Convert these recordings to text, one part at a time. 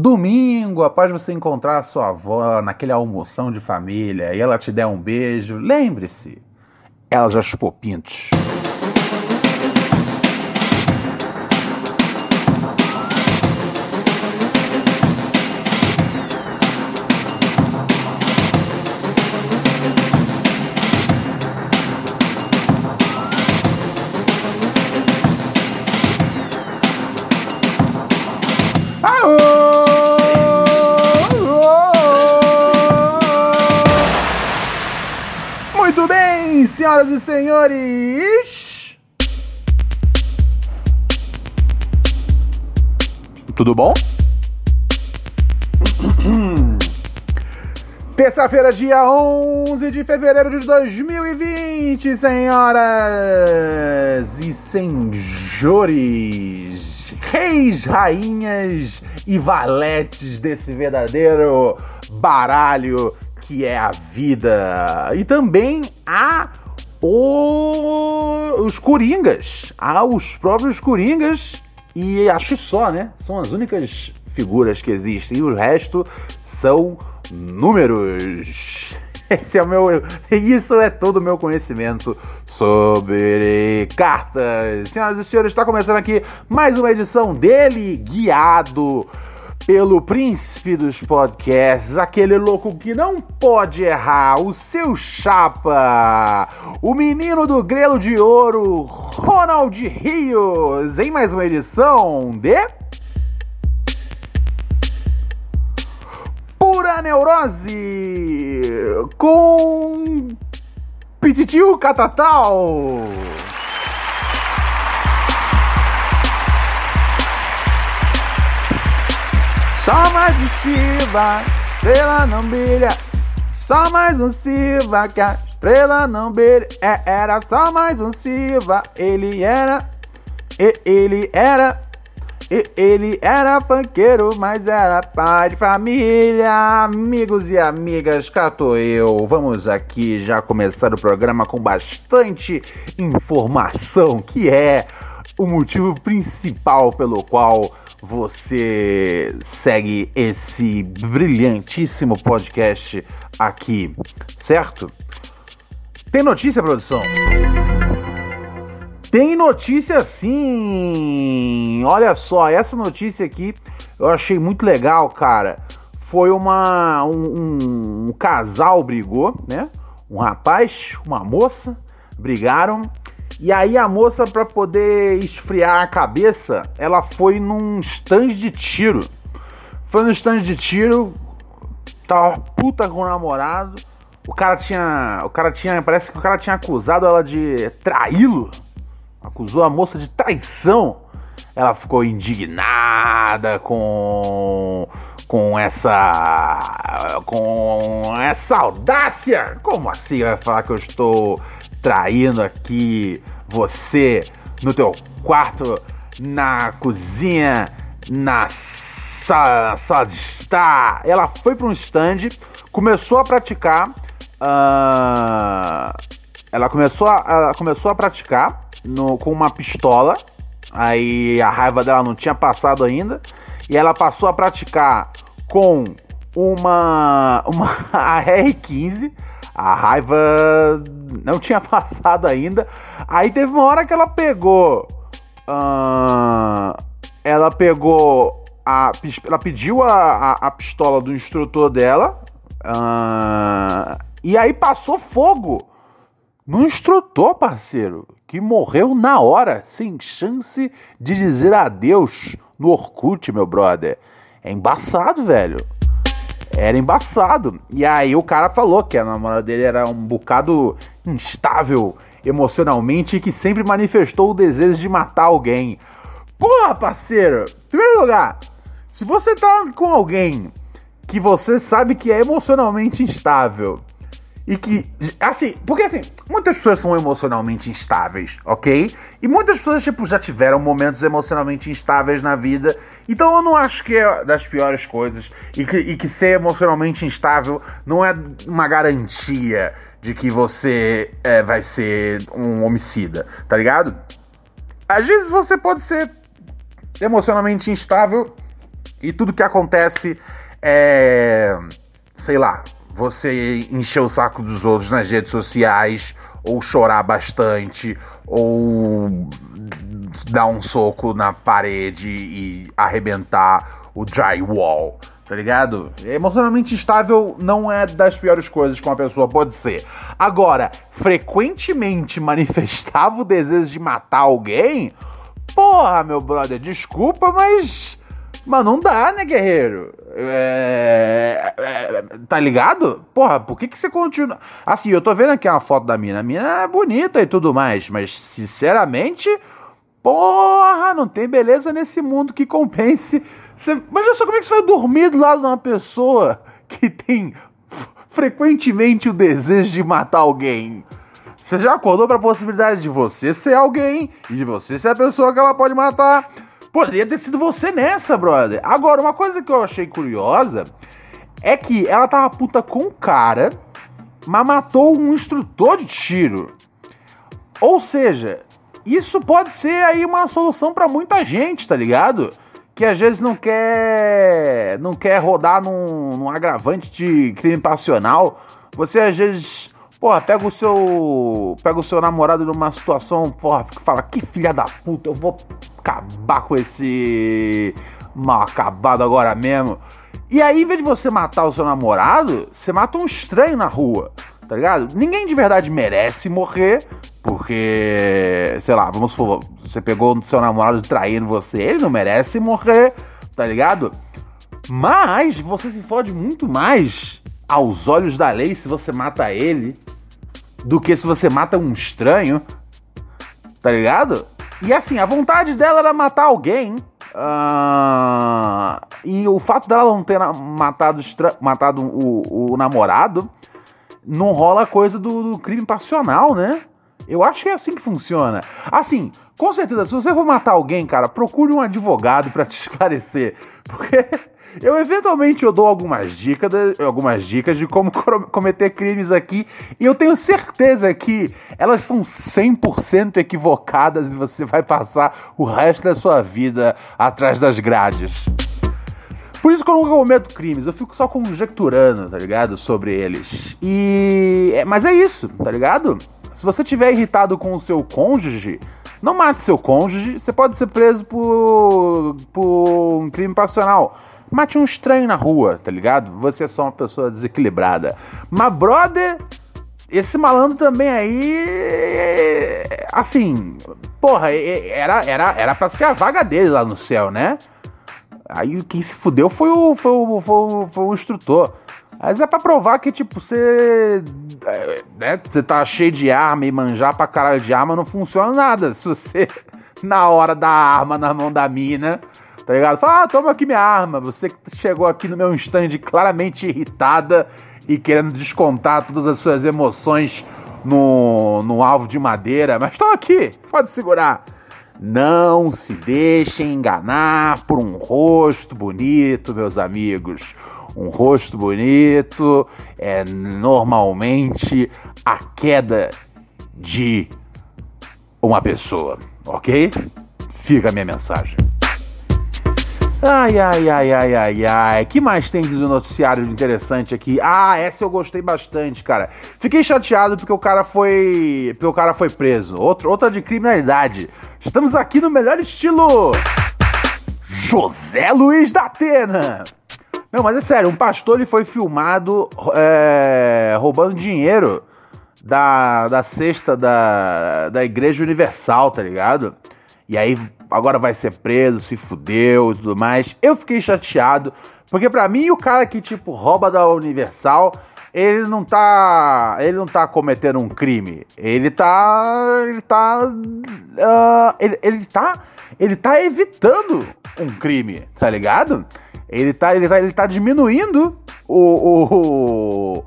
Domingo, após você encontrar a sua avó naquele almoção de família e ela te der um beijo, lembre-se, ela já chupou pintos. Senhoras e senhores. Tudo bom? Terça-feira, dia 11 de fevereiro de 2020, senhoras e senhores, reis, rainhas e valetes desse verdadeiro baralho que é a vida. E também há o- os coringas, há os próprios coringas e acho que só, né? São as únicas figuras que existem e o resto são números. Esse é o meu, isso é todo o meu conhecimento sobre cartas. Senhoras e senhores, está começando aqui mais uma edição dele, guiado pelo príncipe dos podcasts, aquele louco que não pode errar, o seu chapa, o menino do grelo de ouro, Ronald Rios, em mais uma edição de Pura Neurose com Pititio Catatal. Só mais um Shiva, estrela não brilha. Só mais um Shiva que a estrela não brilha. É, era só mais um Shiva, ele era, e, ele era, e, ele era funkeiro, mas era pai de família. Amigos e amigas, cá tô eu. Vamos aqui já começar o programa com bastante informação, que é o motivo principal pelo qual você segue esse brilhantíssimo podcast aqui, certo? Tem notícia, produção? Tem notícia sim! Olha só, essa notícia aqui eu achei muito legal, cara. Foi uma. Um, um- casal brigou, né? Um rapaz, uma moça, brigaram. E aí a moça, pra poder esfriar a cabeça, ela foi num stand de tiro. Foi no stand de tiro, tava puta com o namorado. O cara tinha. O cara tinha. Parece que o cara tinha acusado ela de traí-lo. Acusou a moça de traição. Ela ficou indignada com. com essa. com essa audácia. Como assim vai falar que eu estou traindo aqui você no teu quarto, na cozinha, na sala, de estar? Ela foi para um stand, começou a praticar. ah, ela começou a, ela começou a praticar no- com uma pistola. Aí a raiva dela não tinha passado ainda. E ela passou a praticar com uma, uma AR-15. A raiva não tinha passado ainda. Aí teve uma hora que ela pegou. ah, ela pegou. A, ela pediu a, a, a pistola do instrutor dela. ah, e aí passou fogo no instrutor, parceiro, que morreu na hora, sem chance de dizer adeus no Orkut, meu brother. É embaçado, velho. Era embaçado. E aí o cara falou que a namorada dele era um bocado instável emocionalmente e que sempre manifestou o desejo de matar alguém. Porra, parceiro! Em primeiro lugar, Se você tá com alguém que você sabe que é emocionalmente instável e que, assim, porque assim, muitas pessoas são emocionalmente instáveis, ok? E muitas pessoas, tipo, já tiveram momentos emocionalmente instáveis na vida. Então eu não acho que é das piores coisas. E que, e que ser emocionalmente instável não é uma garantia de que você é, vai ser um homicida, tá ligado? Às vezes você pode ser emocionalmente instável e tudo que acontece é. sei lá, você encher o saco dos outros nas redes sociais, ou chorar bastante, ou dar um soco na parede e arrebentar o drywall, tá ligado? Emocionalmente instável não é das piores coisas que uma pessoa pode ser. Agora, frequentemente manifestava o desejo de matar alguém? Porra, meu brother, desculpa, mas mas não dá, né, guerreiro? É, é, tá ligado? Porra, por que, que você continua. Assim, eu tô vendo aqui uma foto da mina. A mina é bonita e tudo mais, mas sinceramente, porra, não tem beleza nesse mundo que compense. Você... Imagina só como é que você vai dormir do lado de uma pessoa que tem frequentemente o desejo de matar alguém. Você já acordou para a possibilidade de você ser alguém e de você ser a pessoa que ela pode matar? Poderia ter sido você nessa, brother. Agora, uma coisa que eu achei curiosa é que ela tava puta com o cara, mas matou um instrutor de tiro. Ou seja, isso pode ser aí uma solução para muita gente, tá ligado? Que às vezes não quer não quer rodar num, num agravante de crime passional. Você às vezes Porra, pega o seu. Pega o seu namorado numa situação, porra, fala, que filha da puta, eu vou acabar com esse mal acabado agora mesmo. E aí, em vez de você matar o seu namorado, você mata um estranho na rua, tá ligado? Ninguém de verdade merece morrer, porque, sei lá, vamos supor, você pegou o seu namorado traindo você, ele não merece morrer, tá ligado? Mas você se fode muito mais aos olhos da lei se você mata ele do que se você mata um estranho. Tá ligado? E assim, a vontade dela era matar alguém. Uh, e o fato dela não ter matado, matado o, o namorado não rola coisa do, do, crime passional, né? Eu acho que é assim que funciona. Assim, com certeza, se você for matar alguém, cara, procure um advogado para te esclarecer. Porque eu eventualmente eu dou algumas dicas, algumas dicas de como cometer crimes aqui, e eu tenho certeza que elas são 100% equivocadas e você vai passar o resto da sua vida atrás das grades. Por isso que eu nunca cometo crimes, eu fico só conjecturando, tá ligado? Sobre eles. E. É, mas é isso, tá ligado? Se você tiver irritado com o seu cônjuge, não mate seu cônjuge, você pode ser preso por, por um crime passional. Mate um estranho na rua, tá ligado? Você é só uma pessoa desequilibrada. Mas, brother, esse malandro também aí. Assim, porra, era, era, era pra ser a vaga dele lá no céu, né? Aí quem se fudeu foi o, foi o, foi o, foi o instrutor. Mas é pra provar que, tipo, você. É, né, você tá cheio de arma e manjar pra caralho de arma não funciona nada. Se você, na hora da arma na mão da mina, tá ligado? Fala, ah, toma aqui minha arma. Você que chegou aqui no meu stand claramente irritada e querendo descontar todas as suas emoções no, no alvo de madeira, mas estou aqui, pode segurar. Não se deixem enganar por um rosto bonito, meus amigos. Um rosto bonito é normalmente a queda de uma pessoa, ok? Fica a minha mensagem. Ai, ai, ai, ai, ai, ai. que mais tem do noticiário interessante aqui? Ah, essa eu gostei bastante, cara. Fiquei chateado porque o cara foi. Porque o cara foi preso. Outro, outra de criminalidade. Estamos aqui no melhor estilo. José Luiz da Atena. Não, mas é sério, um pastor ele foi filmado é, roubando dinheiro da, da cesta da, da Igreja Universal, tá ligado? E aí agora vai ser preso, se fudeu e tudo mais. Eu fiquei chateado, porque para mim o cara que tipo rouba da Universal, ele não tá, ele não tá cometendo um crime. Ele tá, ele tá, uh, ele, ele tá, ele tá evitando um crime, tá ligado? Ele tá, ele tá, ele tá diminuindo o, o,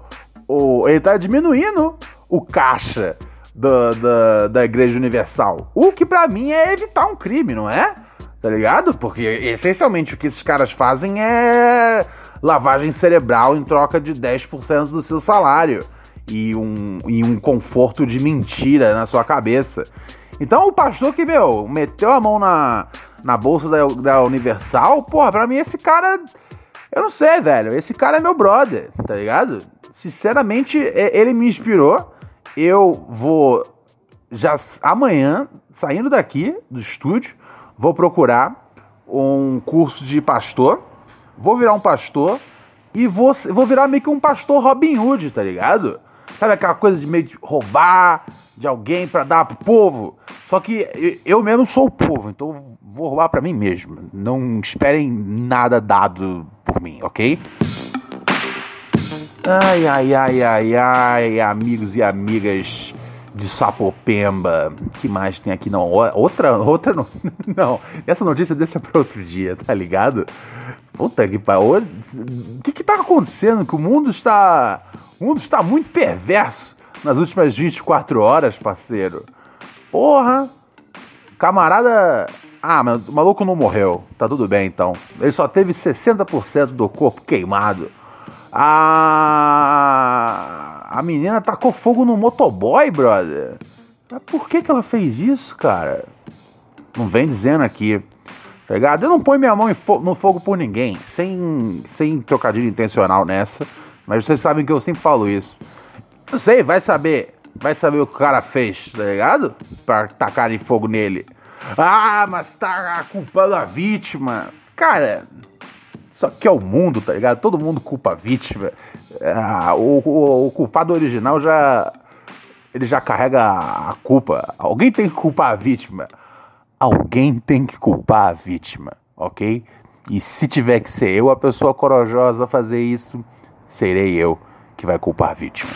o, o Ele tá diminuindo o caixa da, da, da Igreja Universal. O que para mim é evitar um crime, não é? Tá ligado? Porque essencialmente o que esses caras fazem é lavagem cerebral em troca de 10% do seu salário e um, e um conforto de mentira na sua cabeça. Então o pastor que, meu, meteu a mão na, na bolsa da, da Universal, porra, pra mim esse cara. Eu não sei, velho. Esse cara é meu brother, tá ligado? Sinceramente, ele me inspirou. Eu vou já amanhã, saindo daqui do estúdio, vou procurar um curso de pastor. Vou virar um pastor e vou, vou virar meio que um pastor Robin Hood, tá ligado? Sabe aquela coisa de meio de roubar de alguém para dar pro povo? Só que eu mesmo sou o povo, então vou roubar para mim mesmo. Não esperem nada dado por mim, ok? Ai, ai, ai, ai, ai, amigos e amigas de Sapopemba. que mais tem aqui? Não, outra, outra não. Não, essa notícia deixa para outro dia, tá ligado? Puta que pariu. O que que tá acontecendo? Que o mundo está. O mundo está muito perverso nas últimas 24 horas, parceiro. Porra! Camarada. Ah, mas o maluco não morreu. Tá tudo bem então. Ele só teve 60% do corpo queimado. A. A menina tacou fogo no motoboy, brother. Mas por que, que ela fez isso, cara? Não vem dizendo aqui. Tá ligado? Eu não ponho minha mão no fogo por ninguém. Sem, sem trocadilho intencional nessa. Mas vocês sabem que eu sempre falo isso. Não sei, vai saber. Vai saber o que o cara fez, tá ligado? Pra tacarem fogo nele. Ah, mas tá culpando a vítima. Cara, isso aqui é o mundo, tá ligado? Todo mundo culpa a vítima. Ah, o, o, o, culpado original já. Ele já carrega a culpa. Alguém tem que culpar a vítima. Alguém tem que culpar a vítima, ok? E se tiver que ser eu a pessoa corajosa a fazer isso, serei eu que vai culpar a vítima.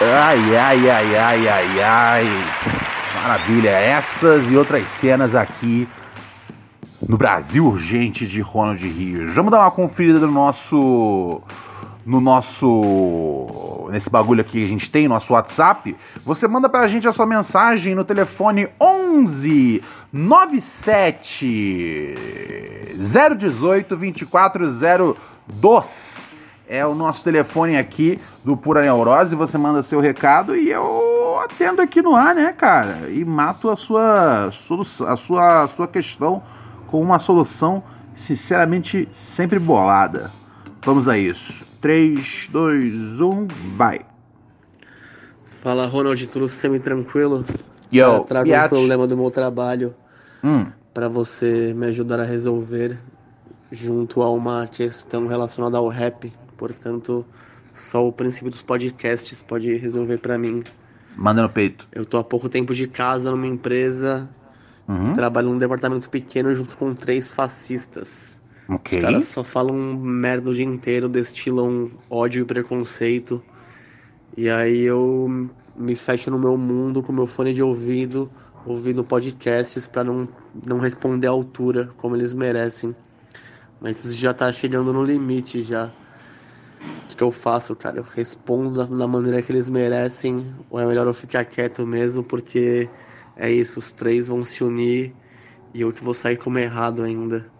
Ai, ai, ai, ai, ai, ai. Maravilha. Essas e outras cenas aqui no Brasil Urgente de Ronald Rios. Vamos dar uma conferida no nosso. No nosso. Nesse bagulho aqui que a gente tem, nosso WhatsApp. Você manda pra gente a sua mensagem no telefone 11 97 018 2402 é o nosso telefone aqui do Pura Neurose. Você manda seu recado e eu atendo aqui no ar, né, cara? E mato a sua, a sua, a sua questão com uma solução, sinceramente, sempre bolada. Vamos a isso. 3, 2, 1, vai. Fala, Ronald, tudo semi-tranquilo? Yo, eu trago um problema do meu trabalho hum. para você me ajudar a resolver junto a uma questão relacionada ao rap Portanto, só o princípio dos podcasts pode resolver para mim. Manda no peito. Eu tô há pouco tempo de casa numa empresa, uhum. trabalho num departamento pequeno junto com três fascistas. Okay. Os caras só falam merda o dia inteiro, destilam ódio e preconceito. E aí eu me fecho no meu mundo com meu fone de ouvido, ouvindo podcasts para não, não responder à altura como eles merecem. Mas isso já tá chegando no limite já. O que eu faço, cara? Eu respondo da maneira que eles merecem, ou é melhor eu ficar quieto mesmo, porque é isso, os três vão se unir e eu que vou sair como errado ainda.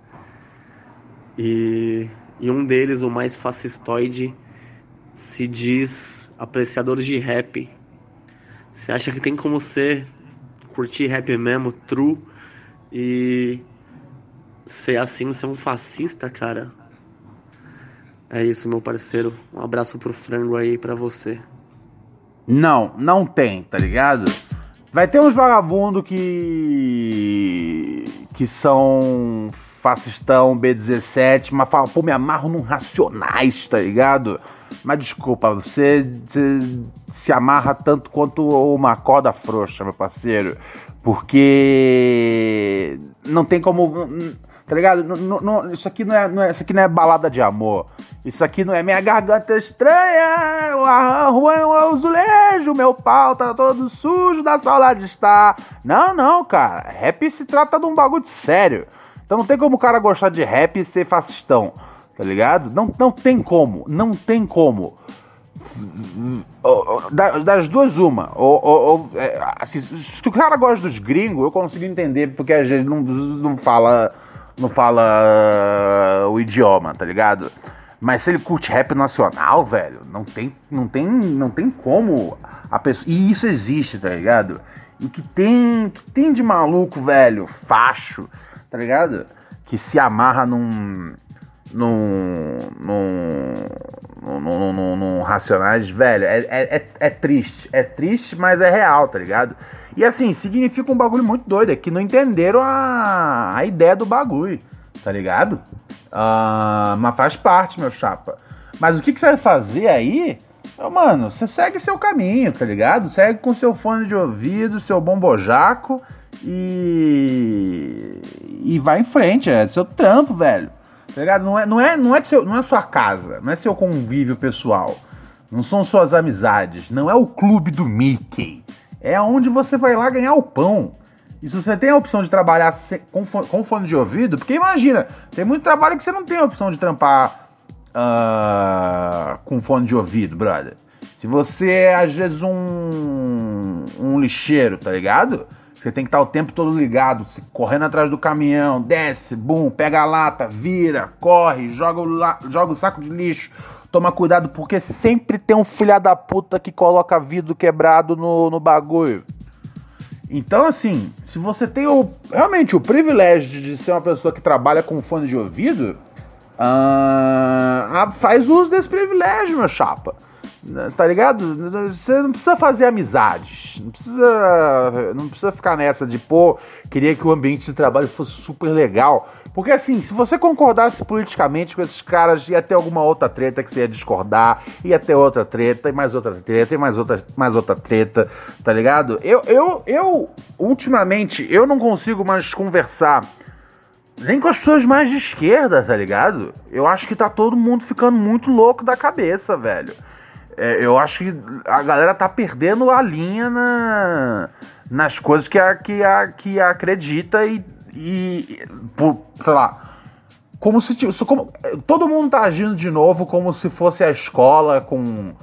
E, e um deles, o mais fascistoide, se diz apreciador de rap. Você acha que tem como ser curtir rap mesmo, true, e ser assim, ser um fascista, cara? É isso, meu parceiro. Um abraço pro frango aí para você. Não, não tem, tá ligado? Vai ter uns vagabundos que. que são fascistão B17, mas fala, pô, me amarro num racionais, tá ligado? Mas desculpa, você, você se amarra tanto quanto uma corda frouxa, meu parceiro. Porque não tem como. Tá ligado? Não, não, isso, aqui não é, não é, isso aqui não é balada de amor. Isso aqui não é minha garganta estranha, a rua é um azulejo, meu pau tá todo sujo da saudade está. Não, não, cara. Rap se trata de um bagulho sério. Então não tem como o cara gostar de rap e ser fascistão, tá ligado? Não, não tem como, não tem como. Das duas, uma. Ou, ou, é, assim, se o cara gosta dos gringos, eu consigo entender, porque a gente não, não fala. Não fala o idioma, tá ligado? Mas se ele curte rap nacional, velho, não tem, não tem, não tem como a pessoa. E isso existe, tá ligado? E que tem, que tem de maluco, velho, facho, tá ligado? Que se amarra num num, num, num, Racionais, velho, é, é, é, é, triste. É triste, mas é real, tá ligado? E assim, significa um bagulho muito doido, é que não entenderam a, a ideia do bagulho, tá ligado? Uh, mas faz parte, meu chapa. Mas o que, que você vai fazer aí? Mano, você segue seu caminho, tá ligado? Segue com seu fone de ouvido, seu bombojaco e. E vai em frente, é seu trampo, velho. Tá ligado? Não é, não é, não é, seu, não é sua casa, não é seu convívio pessoal. Não são suas amizades, não é o clube do Mickey. É onde você vai lá ganhar o pão. E se você tem a opção de trabalhar com, com fone de ouvido, porque imagina, tem muito trabalho que você não tem a opção de trampar uh, com fone de ouvido, brother. Se você é, às vezes, um, um lixeiro, tá ligado? Você tem que estar o tempo todo ligado, correndo atrás do caminhão, desce, bum, pega a lata, vira, corre, joga o, joga o saco de lixo. Toma cuidado, porque sempre tem um filha da puta que coloca vidro quebrado no, no bagulho. Então, assim, se você tem o, realmente o privilégio de ser uma pessoa que trabalha com fone de ouvido, faz uso desse privilégio, meu chapa. Tá ligado? Você não precisa fazer amizades. Não precisa, não precisa ficar nessa de, pô, queria que o ambiente de trabalho fosse super legal. Porque assim, se você concordasse politicamente com esses caras, ia ter alguma outra treta que você ia discordar, ia ter outra treta, e mais outra treta, e mais outra, mais outra treta, tá ligado? Eu, eu, eu, ultimamente, eu não consigo mais conversar nem com as pessoas mais de esquerda, tá ligado? Eu acho que tá todo mundo ficando muito louco da cabeça, velho. É, eu acho que a galera tá perdendo a linha na, nas coisas que, a, que, a, que acredita e, e por, sei lá, como se como, todo mundo tá agindo de novo como se fosse a escola com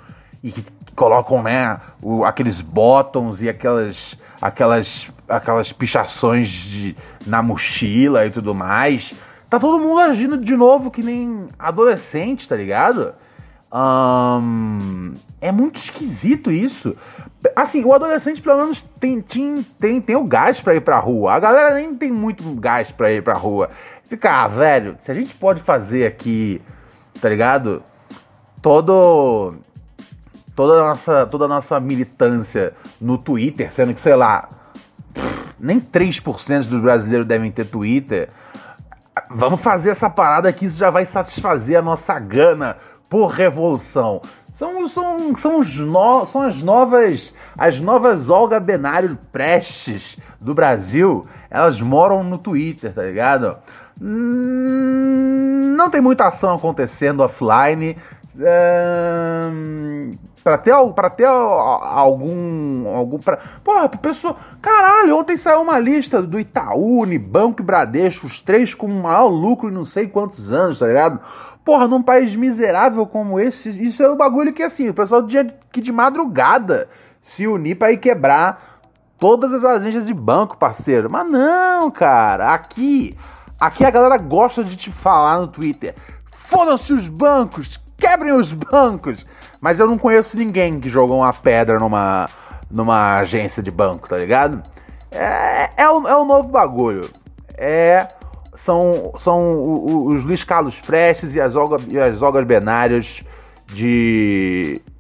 e que colocam né o, aqueles bottoms e aquelas aquelas aquelas pichações de, na mochila e tudo mais. Tá todo mundo agindo de novo que nem adolescente tá ligado um, é muito esquisito isso Assim, o adolescente pelo menos tem, tem, tem, tem o gás para ir pra rua. A galera nem tem muito gás para ir pra rua. Fica, ah, velho, se a gente pode fazer aqui, tá ligado? Todo. Toda a nossa, toda a nossa militância no Twitter, sendo que, sei lá, nem 3% dos brasileiros devem ter Twitter. Vamos fazer essa parada que isso já vai satisfazer a nossa gana por revolução. São, são, são, os no, são as novas as novas Olga Benário Prestes do Brasil. Elas moram no Twitter, tá ligado? Hum, não tem muita ação acontecendo offline. Hum, para ter, pra ter algum. algum pra, porra, pessoa. Caralho, ontem saiu uma lista do Itaú, Unibanco e Bradesco, os três com maior lucro em não sei quantos anos, tá ligado? Porra, num país miserável como esse, isso é um bagulho que assim, o pessoal de, que de madrugada se unir para ir quebrar todas as agências de banco, parceiro. Mas não, cara, aqui, aqui a galera gosta de te falar no Twitter. Fodam-se os bancos, quebrem os bancos. Mas eu não conheço ninguém que jogou uma pedra numa, numa agência de banco, tá ligado? É, é, o, é o novo bagulho. É são, são os Luiz Carlos Prestes e as, Olga, e as Olgas Benárias de,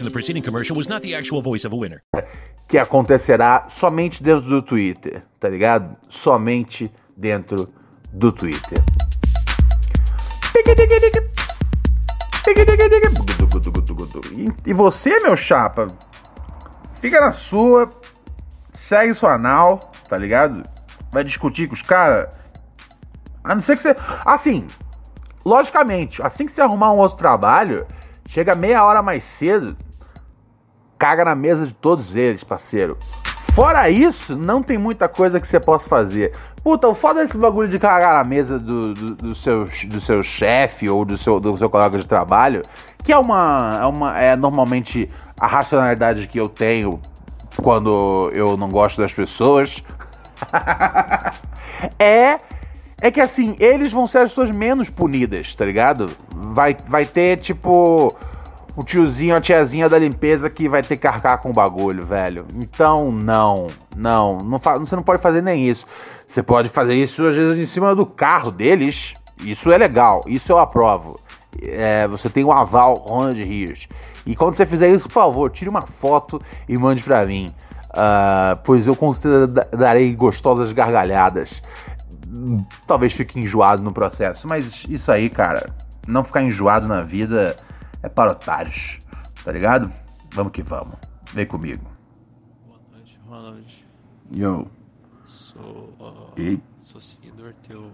in the preceding commercial was not the actual voice of a winner. Que acontecerá somente dentro do Twitter, tá ligado? Somente dentro do Twitter. E você, meu chapa, fica na sua, segue sua anal, tá ligado? Vai discutir com os caras. A não ser que você. Assim, logicamente, assim que você arrumar um outro trabalho, chega meia hora mais cedo, caga na mesa de todos eles, parceiro. Fora isso, não tem muita coisa que você possa fazer. Puta, o foda desse bagulho de cagar na mesa do, do, do seu, do seu chefe ou do seu, do seu colega de trabalho, que é uma, é uma. É normalmente a racionalidade que eu tenho quando eu não gosto das pessoas. é. É que assim, eles vão ser as pessoas menos punidas, tá ligado? Vai, vai ter, tipo o tiozinho, a tiazinha da limpeza que vai ter que arcar com o bagulho, velho. Então, não, não, não você não pode fazer nem isso. Você pode fazer isso às vezes em cima do carro deles. Isso é legal, isso eu aprovo. É, você tem um aval Ronald Rios. E quando você fizer isso, por favor, tire uma foto e mande pra mim. Uh, pois eu considerarei gostosas gargalhadas. Talvez fique enjoado no processo, mas isso aí, cara, não ficar enjoado na vida é para otários, tá ligado? Vamos que vamos. Vem comigo. Boa noite, Ronald. Yo. Sou, uh, sou seguidor teu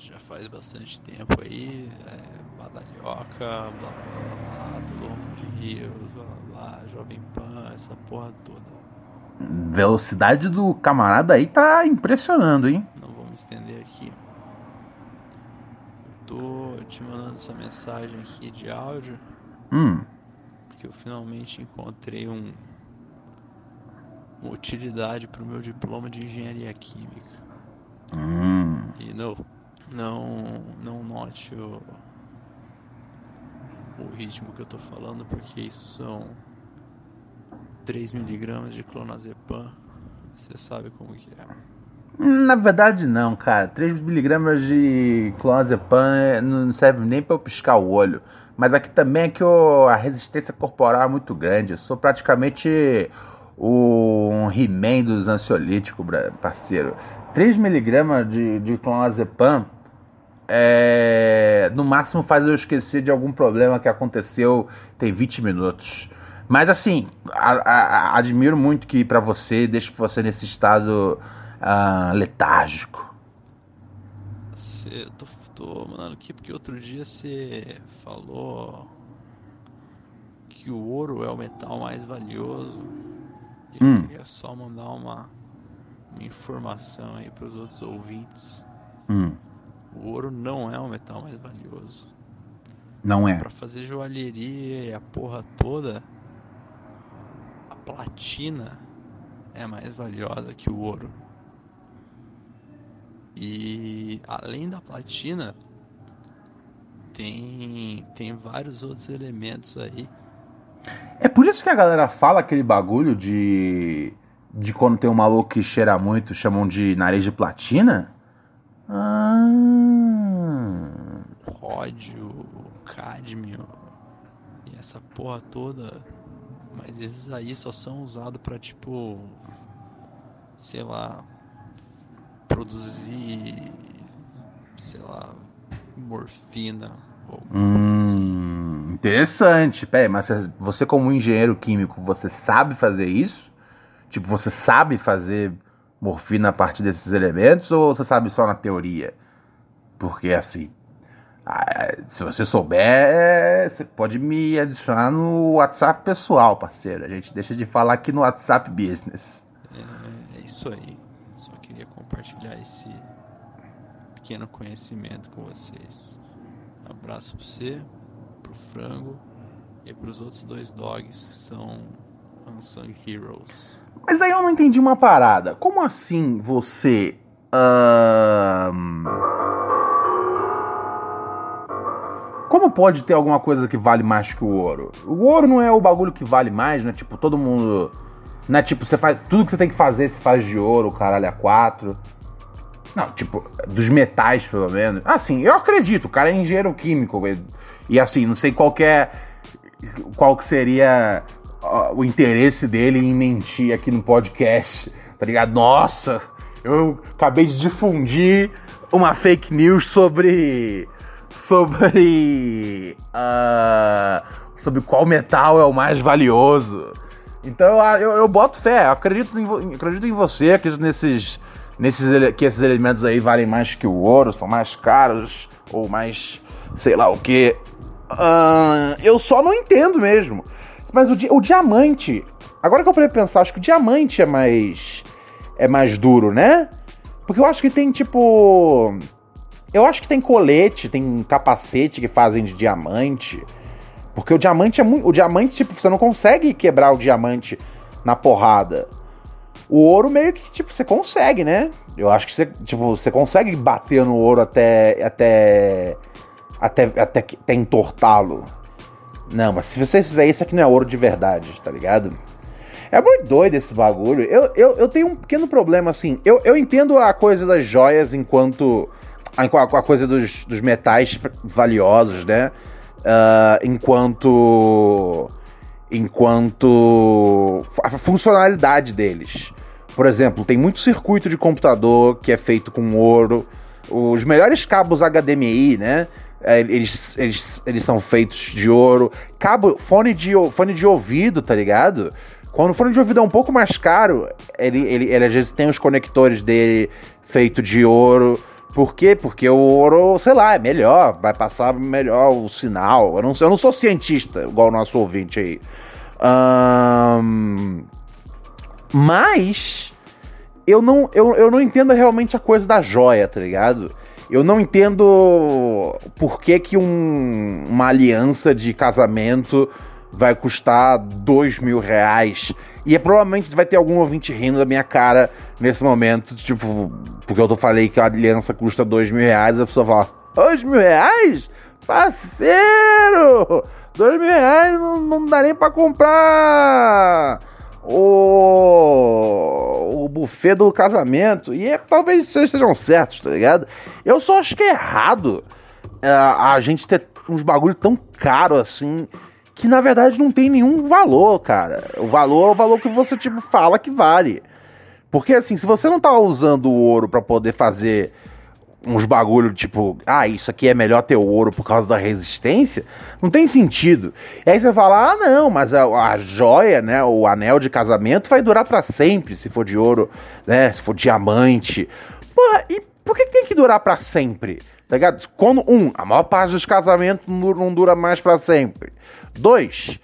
já faz bastante tempo aí. É, Badalhoca, blá blá blá blá, do Longo de Rios, blá blá blá, Jovem Pan, essa porra toda. Velocidade do camarada aí tá impressionando, hein? Não vou me estender aqui. Tô te mandando essa mensagem aqui de áudio Hum. porque eu finalmente encontrei um uma utilidade para o meu diploma de engenharia química. Hum. E não, não, não note o, o ritmo que eu tô falando, porque isso são 3 miligramas de clonazepam. Você sabe como que é. Na verdade, não, cara. 3mg de clonazepam é- não serve nem pra eu piscar o olho. Mas aqui também é que o- a resistência corporal é muito grande. Eu sou praticamente o um He-Man dos ansiolíticos, parceiro. 3mg de, de clonazepam é, no máximo faz eu esquecer de algum problema que aconteceu tem 20 minutos. Mas assim, a- a- admiro muito que pra você deixe você nesse estado ah, letárgico. Cê, eu tô, tô mandando aqui porque outro dia você falou que o ouro é o metal mais valioso. E eu Hum. queria só mandar uma, uma informação aí pros outros ouvintes. Hum, O ouro não é o metal mais valioso. não é. Pra fazer joalheria e a porra toda, a platina é mais valiosa que o ouro. E além da platina, tem, tem vários outros elementos aí. É por isso que a galera fala aquele bagulho de. de quando tem um maluco que cheira muito, chamam de nariz de platina? Ah. Ródio, cádmio e essa porra toda. Mas esses aí só são usados pra tipo. Sei lá. Produzir. Sei lá. Morfina ou coisa assim. Hum, interessante. Pera aí, mas você- como engenheiro químico, você sabe fazer isso? Tipo, você sabe fazer morfina a partir desses elementos ou você sabe só na teoria? Porque assim, se você souber, você pode me adicionar no WhatsApp pessoal, parceiro. A gente deixa de falar aqui no WhatsApp Business. É, é isso aí. Queria compartilhar esse pequeno conhecimento com vocês. Abraço pra você, pro frango e pros outros dois dogs que são Unsung Heroes. Mas aí eu não entendi uma parada. Como assim você. ahn, Como pode ter alguma coisa que vale mais que o ouro? O ouro não é o bagulho que vale mais, né? Tipo, todo mundo. Não é tipo, você faz. Tudo que você tem que fazer se faz de ouro, caralho, a quatro. Não, tipo, dos metais, pelo menos. Assim, eu acredito, o cara é engenheiro químico. E, assim, não sei qual é. Qual que seria ó, o interesse dele em mentir aqui no podcast. Tá ligado? Nossa! Eu acabei de difundir uma fake news sobre. Sobre. ah, sobre qual metal é o mais valioso. Então eu, eu, boto fé, eu acredito em, acredito em você, acredito nesses, nesses que esses elementos aí valem mais que o ouro, são mais caros, ou mais sei lá o que. eu só não entendo mesmo. Mas o, o diamante. Agora que eu parei pensar, acho que o diamante é mais. É mais duro, né? Porque eu acho que tem tipo. Eu acho que tem colete, tem capacete que fazem de diamante. Porque o diamante é muito. O diamante, tipo, você não consegue quebrar o diamante na porrada. O ouro meio que, tipo, você consegue, né? Eu acho que você, tipo, você consegue bater no ouro até. até. até, até, até entortá-lo. Não, mas se você fizer isso aqui não é ouro de verdade, tá ligado? É muito doido esse bagulho. Eu, eu, eu tenho um pequeno problema, assim. Eu, eu entendo a coisa das joias enquanto. A, a coisa dos, dos metais valiosos, né? Ah, enquanto. Enquanto. a funcionalidade deles. Por exemplo, tem muito circuito de computador que é feito com ouro. Os melhores cabos HDMI, né? é, Eles, eles, eles são feitos de ouro. Cabo, fone de, fone de ouvido, tá ligado? Quando o fone de ouvido é um pouco mais caro, ele, ele, ele às vezes tem os conectores dele feito de ouro. Por quê? Porque o ouro, sei lá, é melhor, vai passar melhor o sinal. Eu não, eu não sou cientista, igual o nosso ouvinte aí. Ahn, mas eu não, eu, eu não entendo realmente a coisa da joia, tá ligado? Eu não entendo por que, que um- uma aliança de casamento vai custar dois mil reais. E é, provavelmente vai ter algum ouvinte rindo da minha cara nesse momento, tipo, porque eu tô falei que a aliança custa dois mil reais, a pessoa fala, dois mil reais? Parceiro! Dois mil reais não, não dá nem pra comprar o, o buffet do casamento. E é, talvez vocês sejam certos, tá ligado? Eu só acho que é errado é, a gente ter uns bagulho tão caro assim. Que na verdade não tem nenhum valor, cara. O valor é o valor que você, tipo, fala que vale. Porque assim, se você não tá usando o ouro pra poder fazer uns bagulho tipo, ah, isso aqui é melhor ter ouro por causa da resistência, não tem sentido. E aí você fala, ah, não, mas a, a joia, né, o anel de casamento vai durar pra sempre, se for de ouro, né, se for diamante. Porra, e por que, tem que durar pra sempre? Tá ligado? Quando, um, a maior parte dos casamentos não dura mais pra sempre. Dois,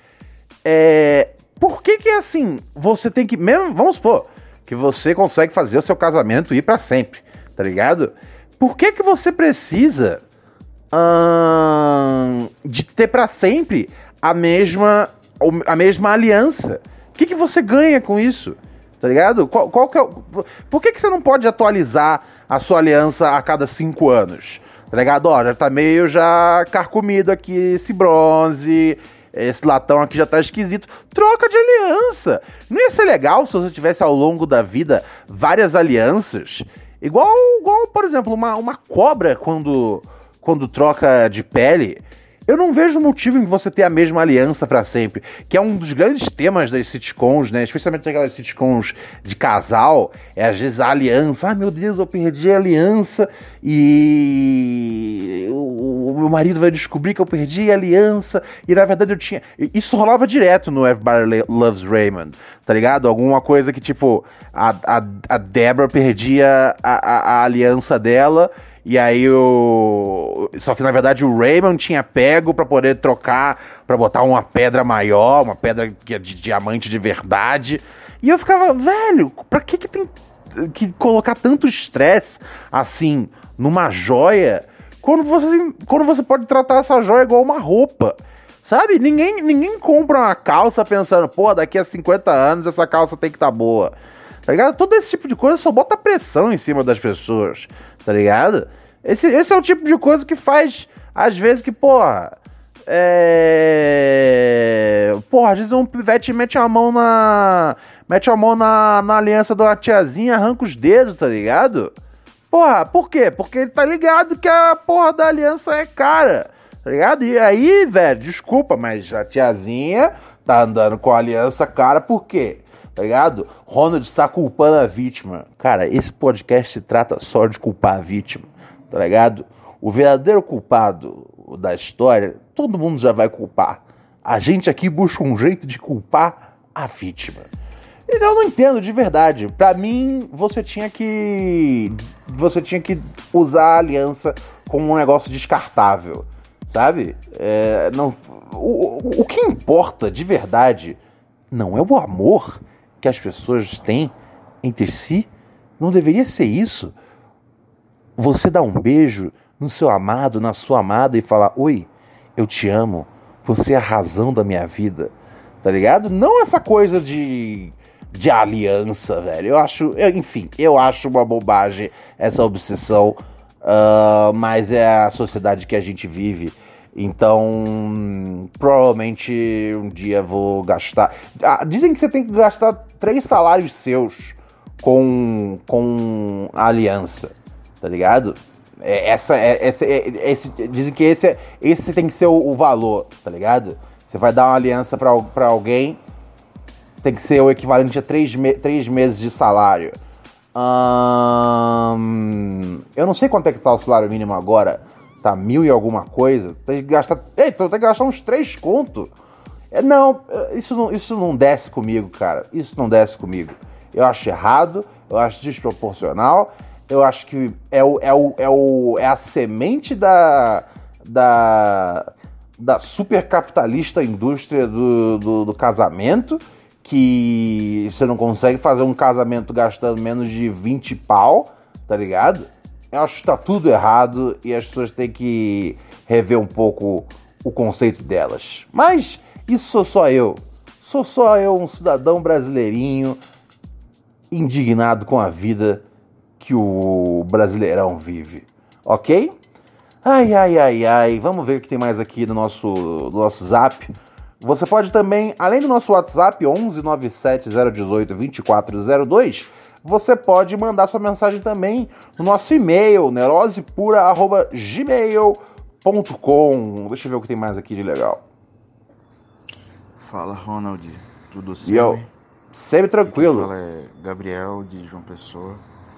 é, por que que assim, você tem que, mesmo, vamos supor, que você consegue fazer o seu casamento ir pra sempre, tá ligado? Por que que você precisa ahn, de ter pra sempre a mesma a mesma aliança? O que que você ganha com isso? Tá ligado? Qual, qual que é por que que você não pode atualizar a sua aliança a cada cinco anos? Tá ligado? Ó, já tá meio já carcomido aqui esse bronze, esse latão aqui já tá esquisito. Troca de aliança. Não ia ser legal se você tivesse ao longo da vida várias alianças? Igual, igual por exemplo, uma, uma cobra quando, quando troca de pele. Eu não vejo motivo em você ter a mesma aliança pra sempre, que é um dos grandes temas das sitcoms, né? Especialmente aquelas sitcoms de casal, é às vezes a aliança. Ah, meu Deus, eu perdi a aliança e o, o meu marido vai descobrir que eu perdi a aliança e na verdade eu tinha. Isso rolava direto no Everybody Loves Raymond, tá ligado? Alguma coisa que tipo a, a, a Deborah perdia a, a, a aliança dela. E aí o. Só que na verdade o Raymond tinha pego pra poder trocar, pra botar uma pedra maior, uma pedra que é de diamante de verdade. E eu ficava, velho, pra que que tem que colocar tanto estresse assim numa joia quando você, quando você pode tratar essa joia igual uma roupa? Sabe? Ninguém, ninguém compra uma calça pensando, pô, daqui a 50 anos essa calça tem que estar tá boa. Tá ligado? Todo esse tipo de coisa só bota pressão em cima das pessoas. Tá ligado? Esse, esse é o tipo de coisa que faz, às vezes, que, porra. É. Porra, às vezes um pivete mete a mão na. Mete a mão na, na aliança da tiazinha, arranca os dedos, tá ligado? Porra, por quê? Porque ele tá ligado que a porra da aliança é cara. Tá ligado? E aí, velho, desculpa, mas a tiazinha tá andando com a aliança cara por quê? Tá ligado? Ronald está culpando a vítima. Cara, esse podcast se trata só de culpar a vítima. Tá ligado? O verdadeiro culpado da história, todo mundo já vai culpar. A gente aqui busca um jeito de culpar a vítima. Então eu não entendo de verdade. Para mim, você tinha que você tinha que usar a aliança como um negócio descartável sabe? É, não, o, o que importa de verdade não é o amor que as pessoas têm entre si. Não deveria ser isso. Você dar um beijo no seu amado, na sua amada e falar: Oi, eu te amo, você é a razão da minha vida. Tá ligado? Não essa coisa de, de aliança, velho. Eu acho, eu, enfim, eu acho uma bobagem essa obsessão, uh, mas é a sociedade que a gente vive. Então, provavelmente um dia vou gastar. Ah, dizem que você tem que gastar três salários seus com, com a aliança, tá ligado? É, essa, é, é, esse, dizem que esse, esse tem que ser o, o, valor, tá ligado? Você vai dar uma aliança para alguém, tem que ser o equivalente a três, me, três meses de salário. Hum, eu não sei quanto é que tá o salário mínimo agora tá mil e alguma coisa, tem que gastar. Eita, tem que gastar uns três conto. É, não, é, isso não, isso não desce comigo, cara. Isso não desce comigo. Eu acho errado, eu acho desproporcional, eu acho que é, o, é, o, é, o, é a semente da, da, da supercapitalista indústria do, do, do casamento, que você não consegue fazer um casamento gastando menos de 20 pau, tá ligado? Eu acho que está tudo errado e as pessoas têm que rever um pouco o conceito delas. Mas isso sou só eu. Sou só eu, um cidadão brasileirinho indignado com a vida que o brasileirão vive. Ok? Ai, ai, ai, ai. Vamos ver o que tem mais aqui no nosso, no nosso zap. Você pode também, além do nosso WhatsApp 11 97 018 2402, você pode mandar sua mensagem também no nosso e-mail, neurosepura.gmail.com. Deixa eu ver o que tem mais aqui de legal. Fala, Ronald. Tudo certo? Eu, sempre tranquilo. Fala é Gabriel de João Pessoa.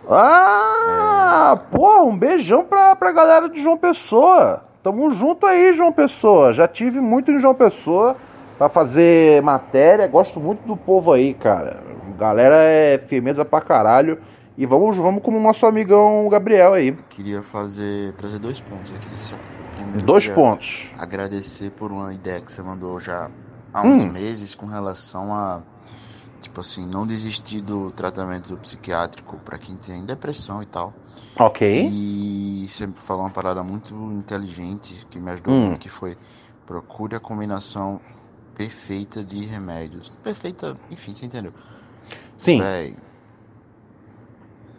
Ah, é... pô, um beijão pra, pra galera de João Pessoa. Tamo junto aí, João Pessoa. Já tive muito em João Pessoa para fazer matéria. Gosto muito do povo aí, cara. Galera é firmeza pra caralho. E vamos, vamos com o nosso amigão Gabriel aí. Queria fazer. trazer dois pontos aqui Primeiro, dois pontos. Agradecer por uma ideia que você mandou já há uns hum. meses com relação a. Tipo assim, não desistir do tratamento psiquiátrico para quem tem depressão e tal. Ok. E você falou uma parada muito inteligente que me ajudou hum. que foi procure a combinação perfeita de remédios. Perfeita, enfim, você entendeu? Sim. Véi,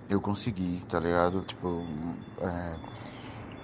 eu consegui, tá ligado? Tipo, é,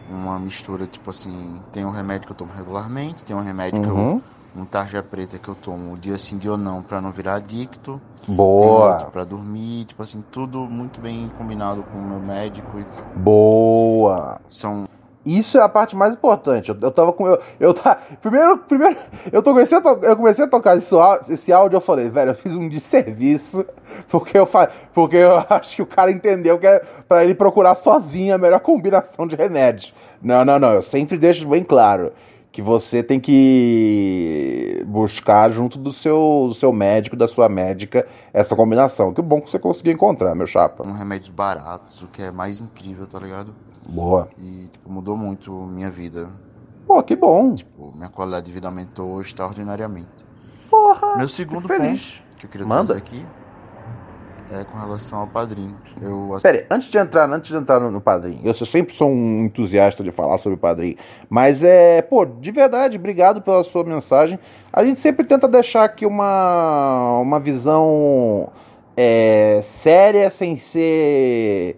uma mistura, tipo assim, tem um remédio que eu tomo regularmente, tem um remédio uhum. que eu. Um tarja preta que eu tomo dia sim, dia ou não, pra não virar adicto. Boa! Pra dormir, tipo assim, tudo muito bem combinado com o meu médico. E... Boa! São isso é a parte mais importante. Eu, eu tava com. Eu, eu tá, primeiro, primeiro, eu, tô, comecei a to, eu comecei a tocar esse, esse áudio, eu falei, velho, eu fiz um desserviço, porque eu, porque eu acho que o cara entendeu que é pra ele procurar sozinho a melhor combinação de remédios. Não, não, não. Eu sempre deixo bem claro que você tem que buscar junto do seu, do seu médico, da sua médica, essa combinação. Que bom que você conseguiu encontrar, meu chapa. Um remédios baratos, o que é mais incrível, tá ligado? Boa. E tipo, mudou muito minha vida. Pô, que bom. Tipo, minha qualidade de vida aumentou extraordinariamente. Porra. Meu segundo feliz. ponto que eu queria Manda. trazer aqui é com relação ao padrinho. Eu... Pera, antes de entrar, antes de entrar no, no padrinho, eu sempre sou um entusiasta de falar sobre o padrinho, mas é, pô, de verdade, obrigado pela sua mensagem. A gente sempre tenta deixar aqui uma, uma visão é, séria, sem ser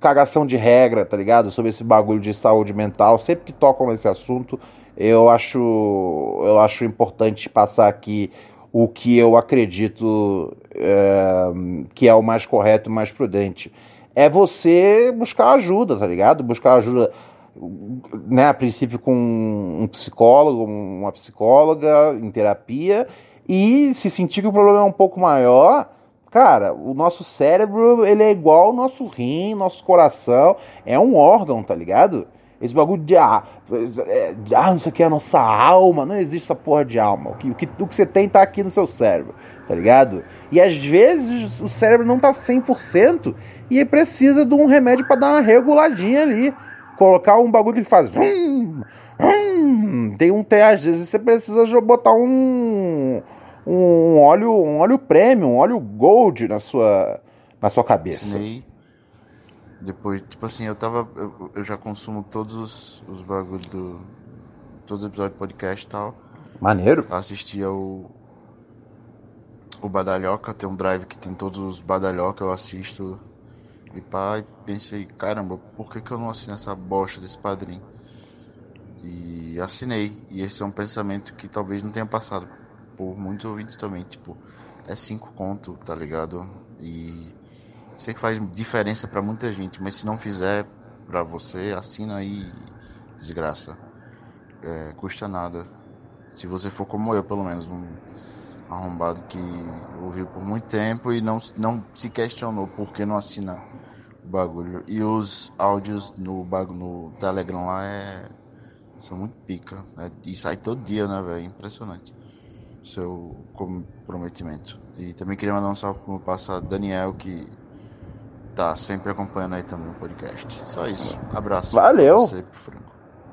cagação de regra, tá ligado? Sobre esse bagulho de saúde mental. Sempre que tocam nesse assunto, eu acho, eu acho importante passar aqui o que eu acredito é, que é o mais correto e mais prudente. É você buscar ajuda, tá ligado? Buscar ajuda, né, a princípio com um psicólogo, uma psicóloga em terapia, e se sentir que o problema é um pouco maior, cara, o nosso cérebro, ele é igual ao nosso rim, nosso coração, é um órgão, tá ligado? Esse bagulho de ah, de, ah, não sei o que é a nossa alma. Não existe essa porra de alma. O que, o que, o que você tem tá aqui no seu cérebro, tá ligado? E às vezes o cérebro não tá 100% e precisa de um remédio para dar uma reguladinha ali. Colocar um bagulho que faz. Hum, hum, tem um T, às vezes você precisa botar um, um óleo, um óleo premium, um óleo gold na sua, na sua cabeça. Disney depois, tipo assim, eu tava. Eu, eu já consumo todos os, os bagulhos do. Todos os episódios do podcast e tal. Maneiro. Assistia o. O Badalhoca, tem um drive que tem todos os Badalhoca, eu assisto. E pá, e pensei, caramba, por que, que eu não assino essa bosta desse padrinho? E assinei. E esse é um pensamento que talvez não tenha passado por muitos ouvintes também. Tipo, é cinco conto, tá ligado? E Sei que faz diferença para muita gente, mas se não fizer para você, assina aí, desgraça. É, custa nada. Se você for como eu, pelo menos, um arrombado que ouviu por muito tempo e não, não se questionou por que não assina o bagulho. E os áudios no, no Telegram lá é, são muito pica. Né? E sai todo dia, né, velho? Impressionante. Seu comprometimento. E também queria mandar um salve pro meu passado Daniel, que tá sempre acompanhando aí também o podcast. Só isso. Abraço. Valeu. Você,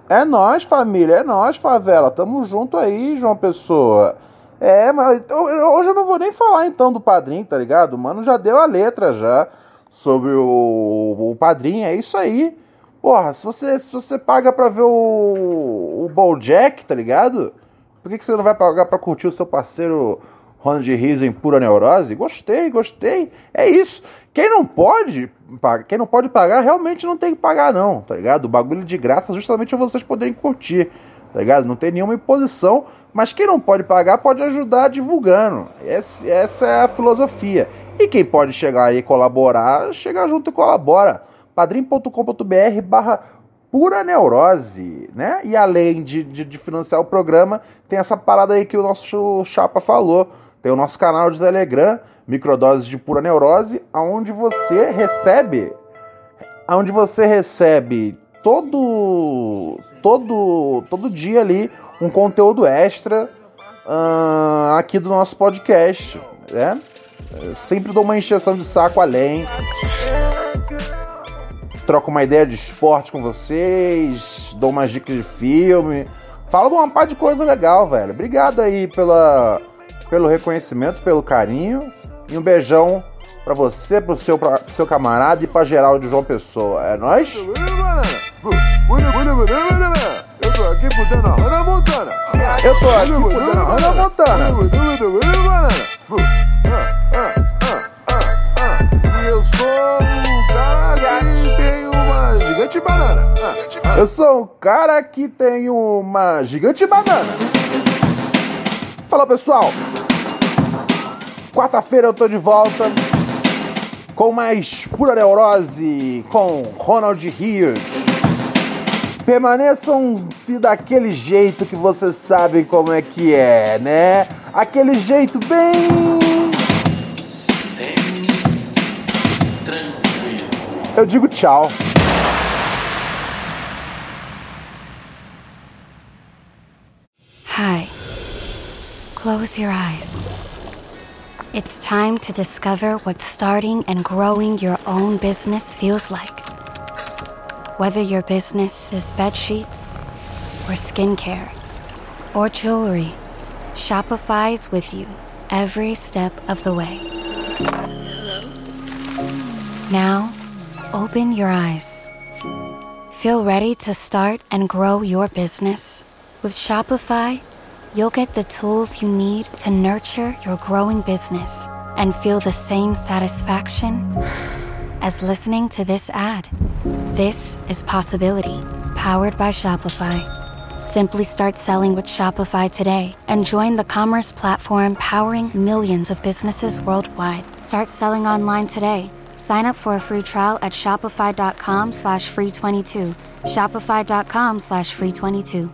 é nós, família, é nós, favela. Tamo junto aí, João Pessoa. É, mas hoje eu não vou nem falar então do padrinho, tá ligado? O mano já deu a letra já sobre o, o padrinho, é isso aí. Porra, se você, se você paga pra ver o, o Bojack, tá ligado? Por que, que você não vai pagar pra curtir o seu parceiro Ronald Riso em pura neurose? Gostei, gostei. É isso. Quem não pode, quem não pode pagar, realmente não tem que pagar, não, tá ligado? O bagulho de graça justamente é vocês poderem curtir, tá ligado? Não tem nenhuma imposição, mas quem não pode pagar pode ajudar divulgando. Essa, é a filosofia. E quem pode chegar e colaborar, chega junto e colabora. padrim.com.br barra pura neurose, né? E além de, de, de, financiar o programa, tem essa parada aí que o nosso chapa falou. Tem o nosso canal de Telegram, microdoses de pura neurose, aonde você recebe, aonde você recebe todo todo todo dia ali um conteúdo extra uh, aqui do nosso podcast, né? Eu sempre dou uma encheção de saco além. Troco uma ideia de esporte com vocês, dou umas dicas de filme. Falo de uma par de coisa legal, velho. Obrigado aí pela, pelo reconhecimento, pelo carinho. E um beijão pra você, pro seu, pra, pro seu camarada e pra geral de João Pessoa. É nóis? Eu tô aqui fudendo a Hannah Montana. Eu tô aqui fudendo a Hannah Montana. E eu sou um cara que tem uma gigante banana. Eu sou um cara que tem uma gigante banana. Fala pessoal, Quarta-feira eu tô de volta com mais pura neurose com Ronald Rios. Permaneçam-se daquele jeito que vocês sabem como é que é, né? Aquele jeito bem. tranquilo. Eu digo tchau. Hi. Close your eyes. It's time to discover what starting and growing your own business feels like. Whether your business is bed sheets, or skincare, or jewelry, Shopify's with you every step of the way. Hello? Now, open your eyes. Feel ready to start and grow your business? With Shopify, you'll get the tools you need to nurture your growing business and feel the same satisfaction as listening to this ad. This is Possibility, powered by Shopify. Simply start selling with Shopify today and join the commerce platform powering millions of businesses worldwide. Start selling online today. Sign up for a free trial at shopify.com slash free 22. Shopify.com slash free 22.